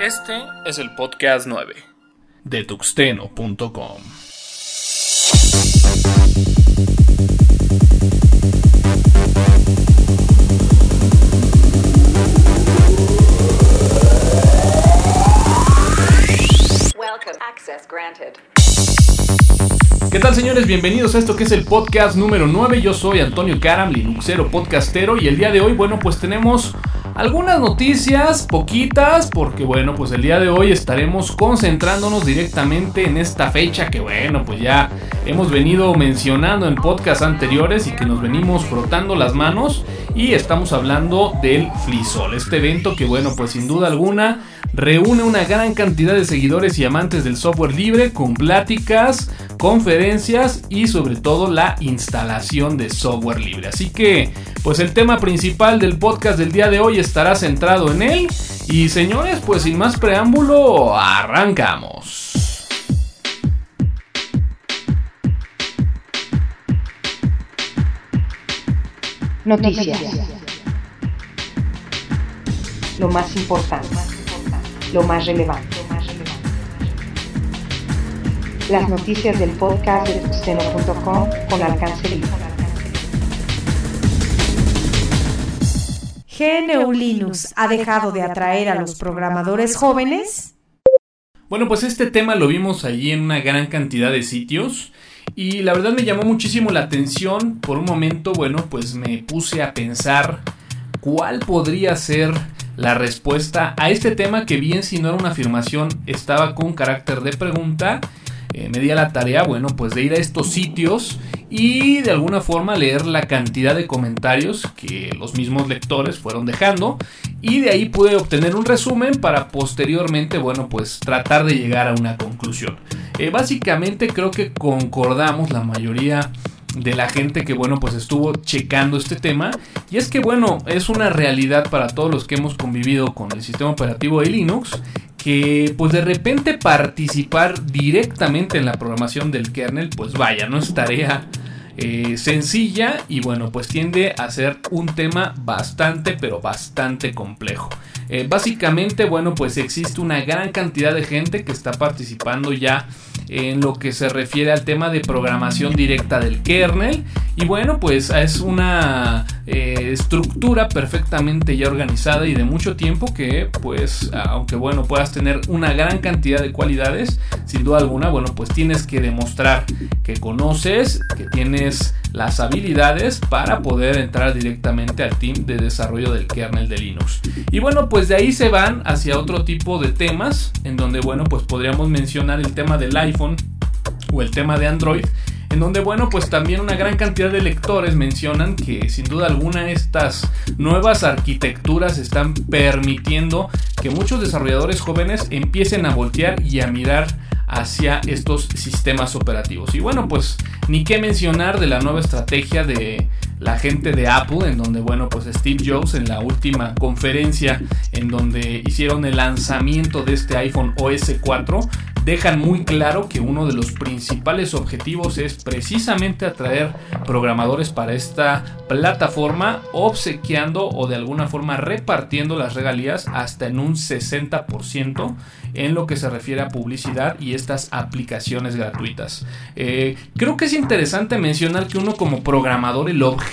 Este es el podcast 9 de tuxteno.com. ¿Qué tal señores? Bienvenidos a esto que es el podcast número 9. Yo soy Antonio Karam, Linuxero podcastero y el día de hoy, bueno, pues tenemos algunas noticias, poquitas, porque bueno, pues el día de hoy estaremos concentrándonos directamente en esta fecha que bueno, pues ya hemos venido mencionando en podcasts anteriores y que nos venimos frotando las manos y estamos hablando del Flisol, este evento que bueno, pues sin duda alguna reúne una gran cantidad de seguidores y amantes del software libre con pláticas, conferencias y sobre todo la instalación de software libre. Así que, pues el tema principal del podcast del día de hoy estará centrado en él. Y señores, pues sin más preámbulo, arrancamos. Noticias. Lo más importante lo más relevante. Las noticias del podcast de tuxteno.com con alcance libre. GNU Linux ha dejado de atraer a los programadores jóvenes. Bueno, pues este tema lo vimos allí en una gran cantidad de sitios y la verdad me llamó muchísimo la atención. Por un momento, bueno, pues me puse a pensar cuál podría ser la respuesta a este tema que bien si no era una afirmación estaba con carácter de pregunta. Eh, la tarea, bueno, pues de ir a estos sitios y de alguna forma leer la cantidad de comentarios que los mismos lectores fueron dejando y de ahí pude obtener un resumen para posteriormente, bueno, pues tratar de llegar a una conclusión. Eh, básicamente creo que concordamos la mayoría de la gente que bueno pues estuvo checando este tema y es que bueno es una realidad para todos los que hemos convivido con el sistema operativo de Linux que pues de repente participar directamente en la programación del kernel pues vaya no es tarea eh, sencilla y bueno pues tiende a ser un tema bastante pero bastante complejo. Eh, básicamente bueno pues existe una gran cantidad de gente que está participando ya en lo que se refiere al tema de programación directa del kernel. Y bueno, pues es una eh, estructura perfectamente ya organizada y de mucho tiempo que pues aunque bueno puedas tener una gran cantidad de cualidades, sin duda alguna, bueno pues tienes que demostrar que conoces, que tienes las habilidades para poder entrar directamente al team de desarrollo del kernel de Linux. Y bueno, pues de ahí se van hacia otro tipo de temas, en donde bueno, pues podríamos mencionar el tema del iPhone o el tema de Android, en donde bueno, pues también una gran cantidad de lectores mencionan que sin duda alguna estas nuevas arquitecturas están permitiendo que muchos desarrolladores jóvenes empiecen a voltear y a mirar hacia estos sistemas operativos. Y bueno, pues ni qué mencionar de la nueva estrategia de la gente de Apple, en donde, bueno, pues Steve Jobs en la última conferencia en donde hicieron el lanzamiento de este iPhone OS 4, dejan muy claro que uno de los principales objetivos es precisamente atraer programadores para esta plataforma, obsequiando o de alguna forma repartiendo las regalías hasta en un 60% en lo que se refiere a publicidad y estas aplicaciones gratuitas. Eh, creo que es interesante mencionar que uno como programador, el objetivo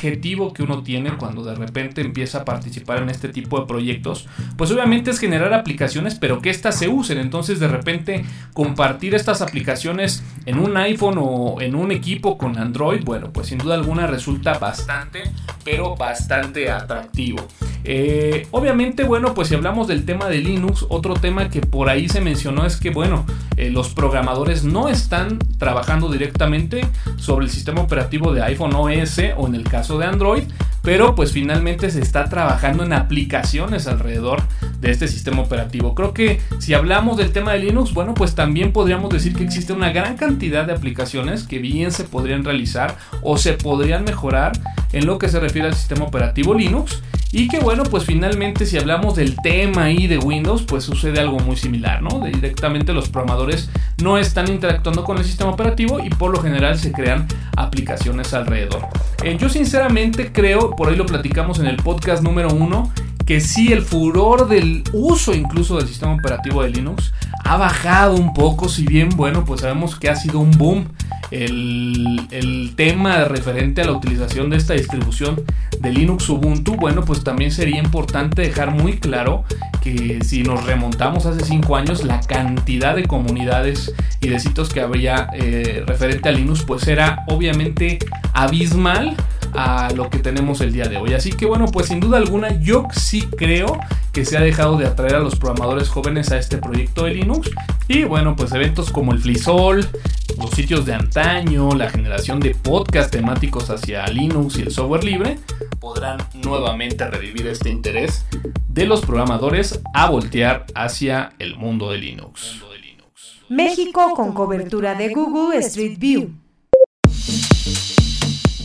que uno tiene cuando de repente empieza a participar en este tipo de proyectos, pues obviamente es generar aplicaciones, pero que éstas se usen. Entonces de repente compartir estas aplicaciones en un iPhone o en un equipo con Android, bueno, pues sin duda alguna resulta bastante, pero bastante atractivo. Eh, obviamente, bueno, pues si hablamos del tema de Linux, otro tema que por ahí se mencionó es que, bueno, eh, los programadores no están trabajando directamente sobre el sistema operativo de iPhone OS o en el caso de Android, pero pues finalmente se está trabajando en aplicaciones alrededor de este sistema operativo. Creo que si hablamos del tema de Linux, bueno, pues también podríamos decir que existe una gran cantidad de aplicaciones que bien se podrían realizar o se podrían mejorar en lo que se refiere al sistema operativo Linux. Y que bueno, pues finalmente si hablamos del tema ahí de Windows, pues sucede algo muy similar, ¿no? directamente los programadores no están interactuando con el sistema operativo y por lo general se crean aplicaciones alrededor. Eh, yo sinceramente creo, por ahí lo platicamos en el podcast número uno, que sí el furor del uso incluso del sistema operativo de Linux ha bajado un poco, si bien, bueno, pues sabemos que ha sido un boom el, el, tema referente a la utilización de esta distribución de Linux Ubuntu, bueno, pues también sería importante dejar muy claro que si nos remontamos hace 5 años, la cantidad de comunidades y de sitios que había eh, referente a Linux, pues era obviamente abismal a lo que tenemos el día de hoy. Así que bueno, pues sin duda alguna yo sí creo que se ha dejado de atraer a los programadores jóvenes a este proyecto de Linux. Y bueno, pues eventos como el FliSol, los sitios de antaño, la generación de podcast temáticos hacia Linux y el software libre, podrán nuevamente revivir este interés de los programadores a voltear hacia el mundo de Linux. México con cobertura de Google Street View.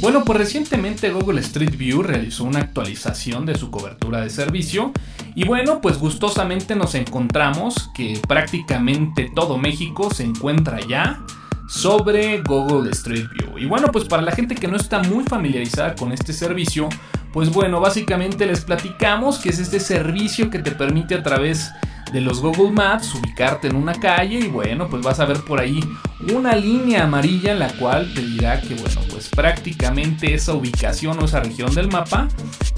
Bueno, pues recientemente Google Street View realizó una actualización de su cobertura de servicio y bueno, pues gustosamente nos encontramos que prácticamente todo México se encuentra ya sobre Google Street View. Y bueno, pues para la gente que no está muy familiarizada con este servicio, pues bueno, básicamente les platicamos que es este servicio que te permite a través de los Google Maps, ubicarte en una calle y bueno, pues vas a ver por ahí una línea amarilla en la cual te dirá que bueno, pues prácticamente esa ubicación o esa región del mapa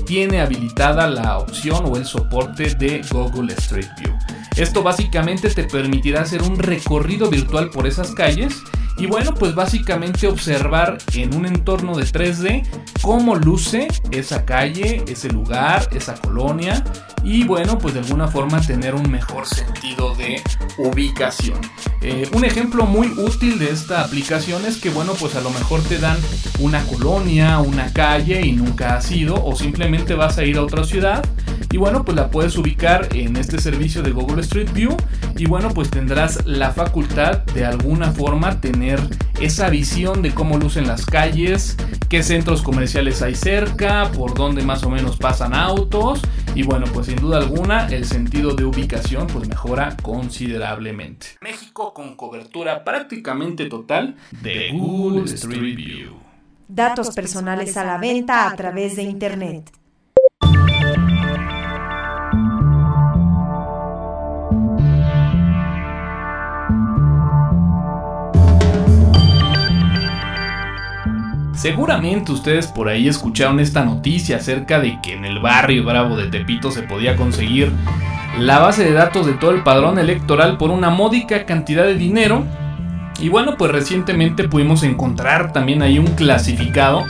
tiene habilitada la opción o el soporte de Google Street View. Esto básicamente te permitirá hacer un recorrido virtual por esas calles y bueno, pues básicamente observar en un entorno de 3D cómo luce esa calle, ese lugar, esa colonia y bueno, pues de alguna forma tener un mejor sentido de ubicación. Eh, un ejemplo muy útil de esta aplicación es que bueno, pues a lo mejor te dan una colonia, una calle y nunca has ido o simplemente vas a ir a otra ciudad y bueno, pues la puedes ubicar en este servicio de Google Street View y bueno, pues tendrás la facultad de alguna forma tener esa visión de cómo lucen las calles, qué centros comerciales hay cerca, por dónde más o menos pasan autos y bueno, pues sin duda alguna el sentido de ubicación pues mejora considerablemente. México con cobertura prácticamente total de Google Street View. Datos personales a la venta a través de Internet. Seguramente ustedes por ahí escucharon esta noticia acerca de que en el barrio Bravo de Tepito se podía conseguir la base de datos de todo el padrón electoral por una módica cantidad de dinero. Y bueno, pues recientemente pudimos encontrar también ahí un clasificado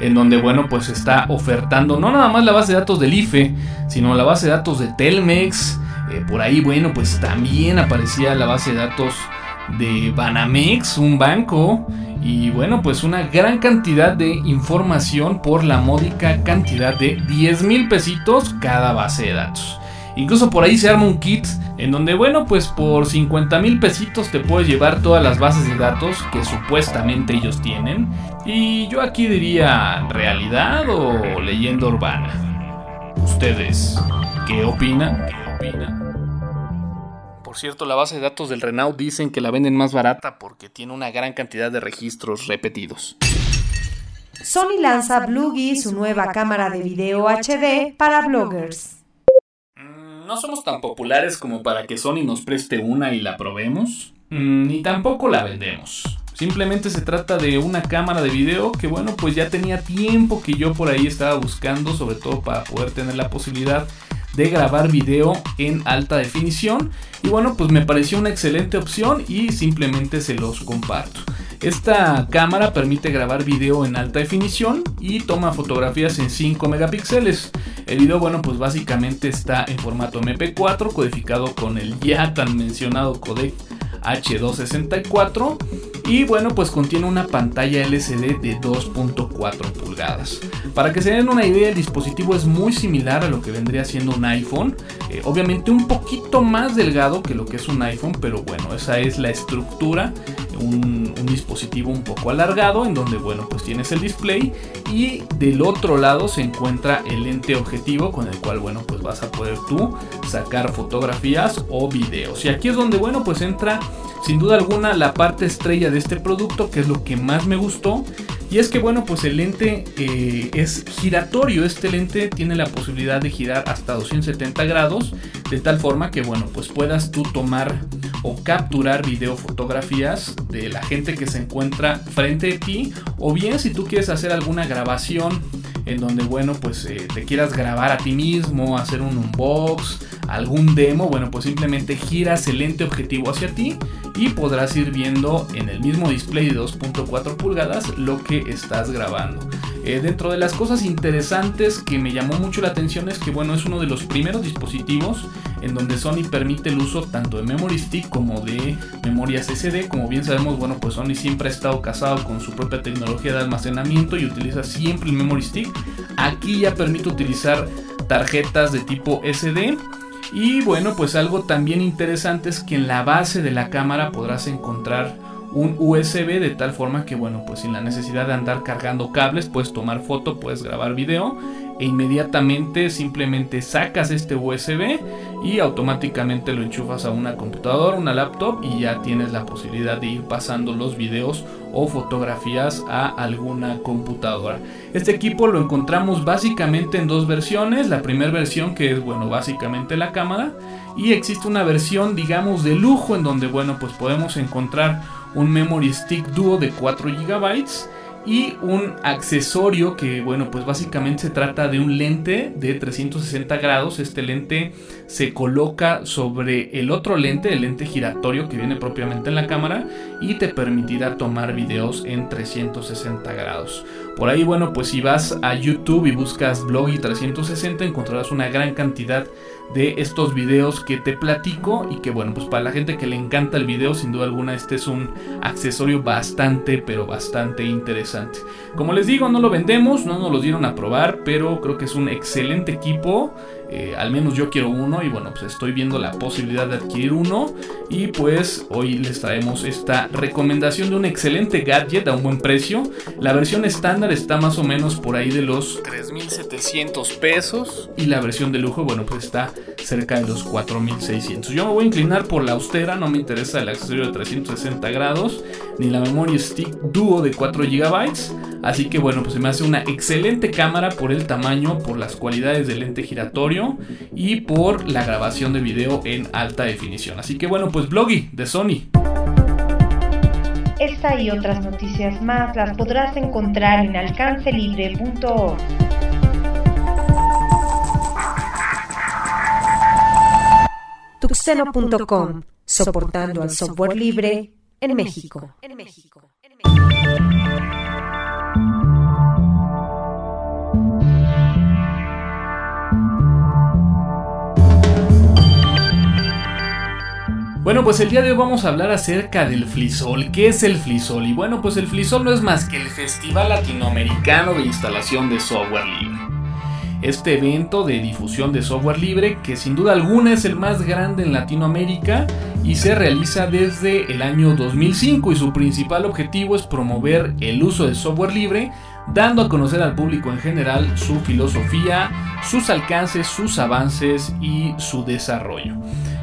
en donde bueno, pues está ofertando no nada más la base de datos del IFE, sino la base de datos de Telmex. Eh, por ahí, bueno, pues también aparecía la base de datos de Banamex, un banco, y bueno, pues una gran cantidad de información por la módica cantidad de 10 mil pesitos cada base de datos. Incluso por ahí se arma un kit en donde, bueno, pues por 50 mil pesitos te puedes llevar todas las bases de datos que supuestamente ellos tienen. Y yo aquí diría, ¿realidad o leyenda urbana? ¿Ustedes qué opinan? ¿Qué opinan? Por cierto, la base de datos del Renault dicen que la venden más barata porque tiene una gran cantidad de registros repetidos. Sony lanza Bluegi, su nueva cámara de video HD para bloggers. Mm, no somos tan populares como para que Sony nos preste una y la probemos, mm, ni tampoco la vendemos. Simplemente se trata de una cámara de video que bueno, pues ya tenía tiempo que yo por ahí estaba buscando, sobre todo para poder tener la posibilidad de grabar video en alta definición y bueno pues me pareció una excelente opción y simplemente se los comparto. Esta cámara permite grabar video en alta definición y toma fotografías en 5 megapíxeles. El video, bueno, pues básicamente está en formato MP4 codificado con el ya tan mencionado codec H264 y bueno pues contiene una pantalla LCD de 2.4 pulgadas. Para que se den una idea el dispositivo es muy similar a lo que vendría siendo un iPhone, eh, obviamente un poquito más delgado que lo que es un iPhone pero bueno esa es la estructura un, dispositivo un poco alargado en donde bueno pues tienes el display y del otro lado se encuentra el lente objetivo con el cual bueno pues vas a poder tú sacar fotografías o videos y aquí es donde bueno pues entra sin duda alguna la parte estrella de este producto que es lo que más me gustó Y es que bueno, pues el lente eh, es giratorio. Este lente tiene la posibilidad de girar hasta 270 grados. De tal forma que bueno, pues puedas tú tomar o capturar video fotografías de la gente que se encuentra frente a ti. O bien si tú quieres hacer alguna grabación en donde bueno, pues eh, te quieras grabar a ti mismo, hacer un unbox, algún demo, bueno, pues simplemente giras el lente objetivo hacia ti y podrás ir viendo en el mismo display de 2.4 pulgadas lo que estás grabando. Eh, dentro de las cosas interesantes que me llamó mucho la atención es que bueno, es uno de los primeros dispositivos en donde Sony permite el uso tanto de memory stick como de memorias SD. Como bien sabemos, bueno, pues Sony siempre ha estado casado con su propia tecnología de almacenamiento y utiliza siempre el memory stick. Aquí ya permite utilizar tarjetas de tipo SD y bueno, pues algo también interesante es que en la base de la cámara podrás encontrar un USB de tal forma que bueno, pues sin la necesidad de andar cargando cables, puedes tomar foto, puedes grabar video e inmediatamente simplemente sacas este USB y automáticamente lo enchufas a una computadora, una laptop y ya tienes la posibilidad de ir pasando los videos o fotografías a alguna computadora. Este equipo lo encontramos básicamente en dos versiones, la primera versión que es bueno, básicamente la cámara y existe una versión digamos de lujo en donde bueno, pues podemos encontrar un memory stick duo de 4 GB y un accesorio que bueno pues básicamente se trata de un lente de 360 grados. Este lente se coloca sobre el otro lente el lente giratorio que viene propiamente en la cámara y te permitirá tomar videos en 360 grados. Por ahí bueno pues si vas a youtube y buscas blog y 360 encontrarás una gran cantidad de estos videos que te platico y que bueno pues para la gente que le encanta el video sin duda alguna este es un accesorio bastante pero bastante interesante. Como les digo no lo vendemos no nos lo dieron a probar pero creo que es un excelente equipo eh, al menos yo quiero uno y bueno, pues estoy viendo la posibilidad de adquirir uno y pues hoy les traemos esta recomendación de un excelente gadget a un buen precio. La versión estándar está más o menos por ahí de los 3.700 pesos y la versión de lujo, bueno, pues está cerca de los 4.600. Yo me voy a inclinar por la austera, no me interesa el accesorio de 360 grados ni la memoria stick Duo de 4 GB. Así que bueno, pues se me hace una excelente cámara por el tamaño, por las cualidades del lente giratorio y por la grabación de video en alta definición. Así que bueno, pues Bloggy de Sony. Esta y otras noticias más las podrás encontrar en alcancelibre.org. Tuxeno.com, soportando al software libre en México. En México. Bueno, pues el día de hoy vamos a hablar acerca del Flisol. ¿Qué es el Flisol? Y bueno, pues el Flisol no es más que el Festival Latinoamericano de Instalación de Software Libre. Este evento de difusión de software libre, que sin duda alguna es el más grande en Latinoamérica y se realiza desde el año 2005 y su principal objetivo es promover el uso de software libre dando a conocer al público en general su filosofía, sus alcances, sus avances y su desarrollo.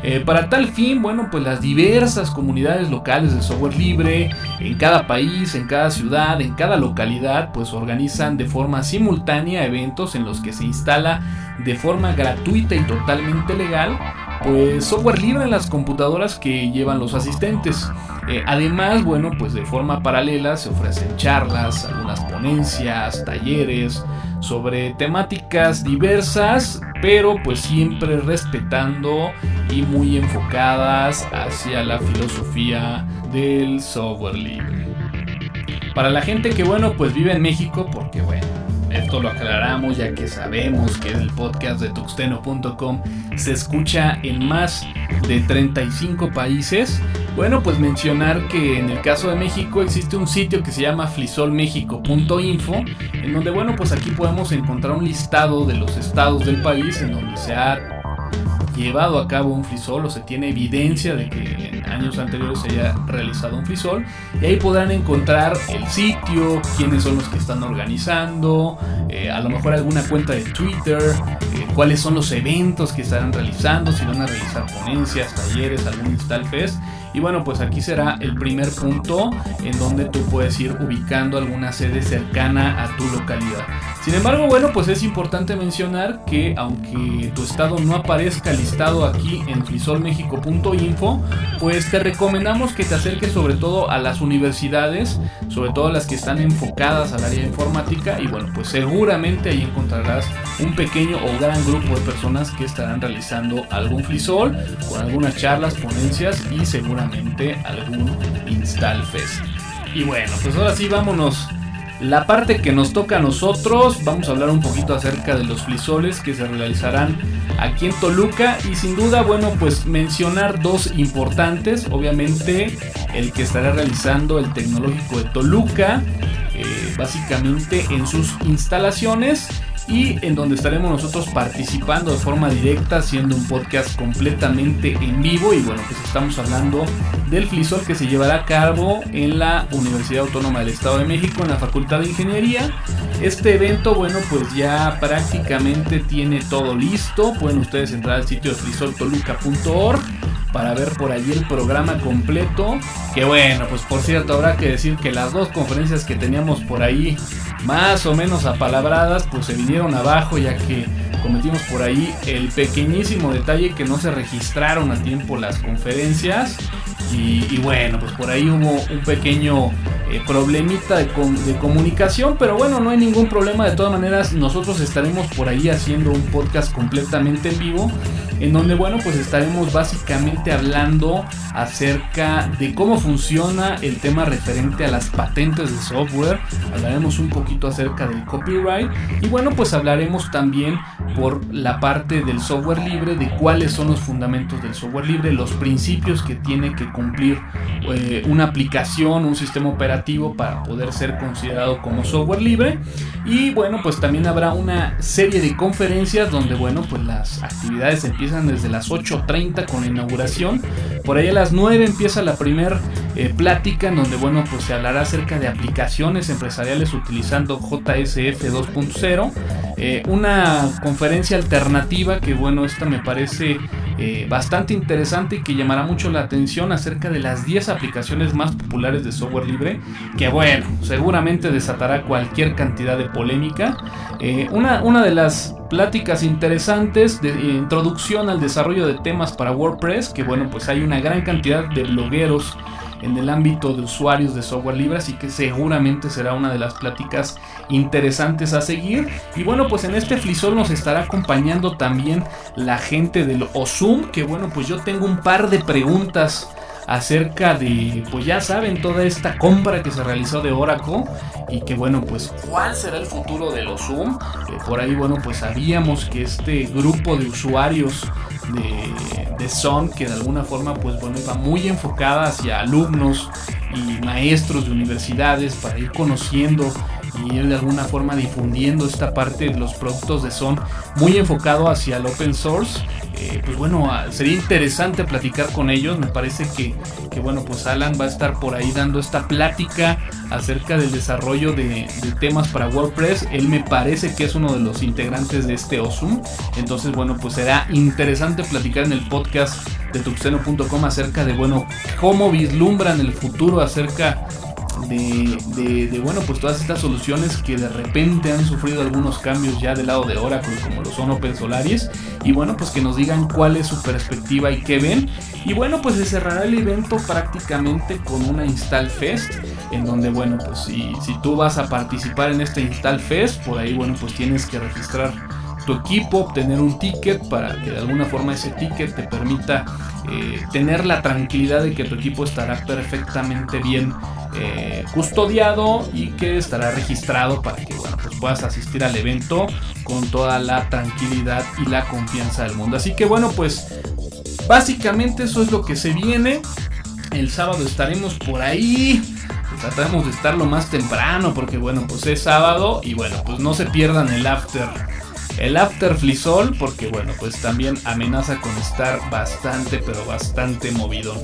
Eh, para tal fin, bueno, pues las diversas comunidades locales de software libre en cada país, en cada ciudad, en cada localidad, pues organizan de forma simultánea eventos en los que se instala de forma gratuita y totalmente legal pues software libre en las computadoras que llevan los asistentes. Eh, además, bueno, pues de forma paralela se ofrecen charlas, algunas ponencias, talleres sobre temáticas diversas, pero pues siempre respetando y muy enfocadas hacia la filosofía del software libre. Para la gente que bueno, pues vive en México, porque bueno, esto lo aclaramos ya que sabemos que el podcast de tuxteno.com se escucha en más de 35 países. Bueno, pues mencionar que en el caso de México existe un sitio que se llama flisolmexico.info, en donde, bueno, pues aquí podemos encontrar un listado de los estados del país en donde se ha llevado a cabo un frisol o se tiene evidencia de que en años anteriores se haya realizado un frisol y ahí podrán encontrar el sitio, quiénes son los que están organizando, eh, a lo mejor alguna cuenta de Twitter, eh, cuáles son los eventos que estarán realizando, si van a realizar ponencias, talleres, algún Install Fest Y bueno, pues aquí será el primer punto en donde tú puedes ir ubicando alguna sede cercana a tu localidad. Sin embargo, bueno, pues es importante mencionar que aunque tu estado no aparezca listado aquí en frisolmexico.info, pues te recomendamos que te acerques sobre todo a las universidades, sobre todo las que están enfocadas al área informática y bueno, pues seguramente ahí encontrarás un pequeño o gran grupo de personas que estarán realizando algún frisol con algunas charlas, ponencias y seguramente algún install fest. Y bueno, pues ahora sí vámonos. La parte que nos toca a nosotros, vamos a hablar un poquito acerca de los flisoles que se realizarán aquí en Toluca. Y sin duda, bueno, pues mencionar dos importantes, obviamente el que estará realizando el tecnológico de Toluca, eh, básicamente en sus instalaciones y en donde estaremos nosotros participando de forma directa, haciendo un podcast completamente en vivo. Y bueno, pues estamos hablando del FLISOL que se llevará a cabo en la Universidad Autónoma del Estado de México, en la Facultad de Ingeniería. Este evento, bueno, pues ya prácticamente tiene todo listo. Pueden ustedes entrar al sitio de flisoltoluca.org para ver por allí el programa completo. Que bueno, pues por cierto, habrá que decir que las dos conferencias que teníamos por ahí, más o menos apalabradas, pues se vinieron abajo ya que cometimos por ahí el pequeñísimo detalle que no se registraron a tiempo las conferencias. Y, bueno, pues por ahí hubo un pequeño eh, problemita de, de, comunicación, pero bueno, no hay ningún problema. De todas maneras, nosotros estaremos por ahí haciendo un podcast completamente en vivo en donde bueno pues estaremos básicamente hablando acerca de cómo funciona el tema referente a las patentes de software, hablaremos un poquito acerca del copyright y bueno pues hablaremos también por la parte del software libre de cuáles son los fundamentos del software libre, los principios que tiene que cumplir eh, una aplicación, un sistema operativo para poder ser considerado como software libre. Y bueno pues también habrá una serie de conferencias donde bueno pues las actividades empiezan empiezan desde las 8.30 con la inauguración. Por ahí a las 9 empieza la primera eh, plática en donde bueno pues se hablará acerca de aplicaciones empresariales utilizando JSF 2.0. Eh, una conferencia alternativa que bueno esta me parece eh, bastante interesante y que llamará mucho la atención acerca de las 10 aplicaciones más populares de software libre que bueno seguramente desatará cualquier cantidad de polémica. una, una de las pláticas interesantes de introducción al desarrollo de temas para WordPress, que bueno, pues hay una gran cantidad de blogueros en el ámbito de usuarios de software libre, así que seguramente será una de las pláticas interesantes a seguir. Y bueno, pues en este Flisol nos estará acompañando también la gente del OSUM, que bueno, pues yo tengo un par de preguntas acerca de, pues ya saben, toda esta compra que se realizó de Oracle y que bueno, pues cuál será el futuro de los Zoom. por ahí, bueno, pues sabíamos que este grupo de usuarios de, de Son, que de alguna forma, pues bueno, va muy enfocada hacia alumnos y maestros de universidades para ir conociendo y ir de alguna forma difundiendo esta parte de los productos de Son muy enfocado hacia el open source eh, pues bueno, ah, sería interesante platicar con ellos. Me parece que, bueno, pues Alan va a estar por ahí dando esta plática acerca del desarrollo de, temas para WordPress. Él me parece que es uno de los integrantes de este OSUM. Entonces, bueno, pues será interesante platicar en el podcast de tuxeno.com acerca de, bueno, cómo vislumbran el futuro acerca de, bueno, pues todas estas soluciones que de repente han sufrido algunos cambios ya del lado de Oracle, como lo son Open Solaris, y bueno, pues que nos digan cuál es su perspectiva y qué ven. Y bueno, pues se cerrará el evento prácticamente con una Install Fest, en donde, bueno, pues si, si tú vas a participar en este Install Fest, por ahí, bueno, pues tienes que registrar tu equipo, obtener un ticket para que de alguna forma ese ticket te permita eh, tener la tranquilidad de que tu equipo estará perfectamente bien eh, custodiado y que estará registrado para que bueno, pues puedas asistir al evento con toda la tranquilidad y la confianza del mundo. Así que bueno, pues básicamente eso es lo que se viene. El sábado estaremos por ahí. Tratamos de estar lo más temprano porque bueno, pues es sábado y bueno, pues no se pierdan el after el After Flisol, porque bueno, pues también amenaza con estar bastante, pero bastante movido.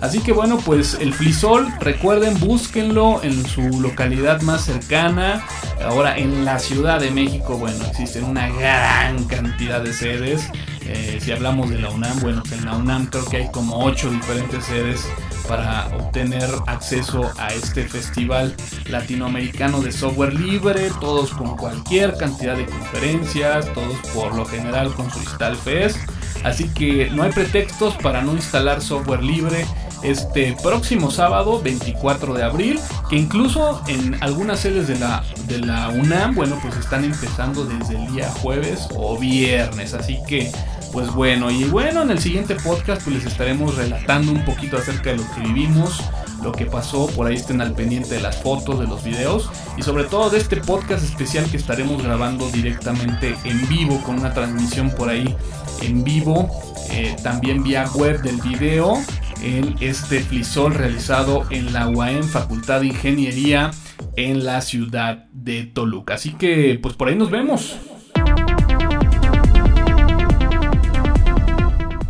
Así que bueno, pues el Flisol, recuerden, búsquenlo en su localidad más cercana. Ahora en la Ciudad de México, bueno, existen una gran cantidad de sedes. Eh, si hablamos de la UNAM, bueno, que en la UNAM creo que hay como ocho diferentes sedes para obtener acceso a este festival latinoamericano de software libre, todos con cualquier cantidad de conferencias, todos por lo general con su Install Fest. Así que no hay pretextos para no instalar software libre este próximo sábado 24 de abril, que incluso en algunas sedes de la, de la UNAM, bueno, pues están empezando desde el día jueves o viernes, así que pues bueno, y bueno, en el siguiente podcast pues les estaremos relatando un poquito acerca de lo que vivimos, lo que pasó, por ahí estén al pendiente de las fotos, de los videos y sobre todo de este podcast especial que estaremos grabando directamente en vivo con una transmisión por ahí en vivo, eh, también vía web del video en este flisol realizado en la UAM Facultad de Ingeniería en la ciudad de Toluca. Así que pues por ahí nos vemos.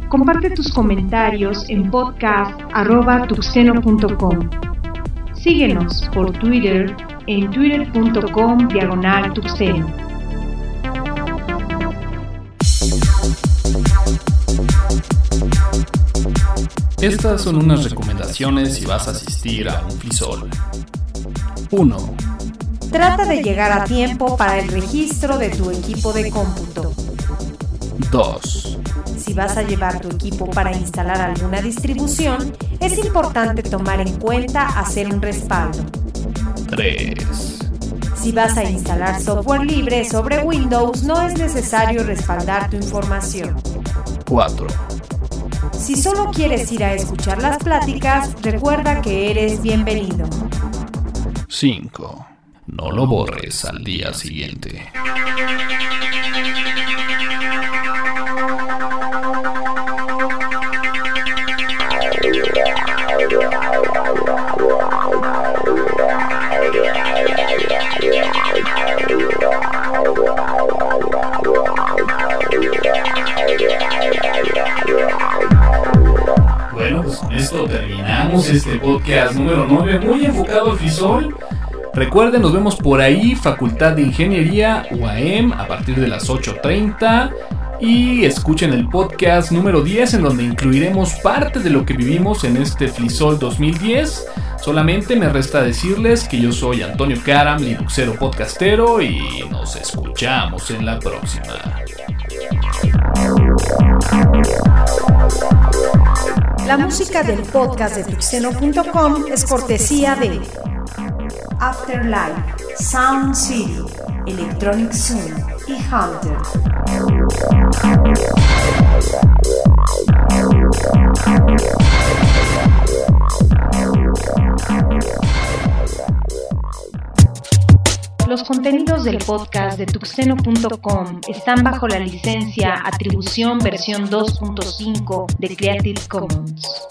Comparte tus comentarios en podcast.tuxeno.com. Síguenos por Twitter en twitter.com diagonal tuxeno. Estas son unas recomendaciones si vas a asistir a un FISOL. 1. Trata de llegar a tiempo para el registro de tu equipo de cómputo. 2. Vas a llevar tu equipo para instalar alguna distribución, es importante tomar en cuenta hacer un respaldo. 3. Si vas a instalar software libre sobre Windows, no es necesario respaldar tu información. 4. Si solo quieres ir a escuchar las pláticas, recuerda que eres bienvenido. 5. No lo borres al día siguiente. Este podcast número 9, muy enfocado al FISOL. Recuerden, nos vemos por ahí, Facultad de Ingeniería, UAM, a partir de las 8.30. Y escuchen el podcast número 10 en donde incluiremos parte de lo que vivimos en este Flisol 2010. Solamente me resta decirles que yo soy Antonio Karam, Linuxero podcastero y nos escuchamos en la próxima. La música del podcast de tuxeno.com es cortesía de Afterlife, Sound City, Electronic Zoom y Hunter. Los contenidos del podcast de tuxeno.com están bajo la licencia Atribución versión 2.5 de Creative Commons.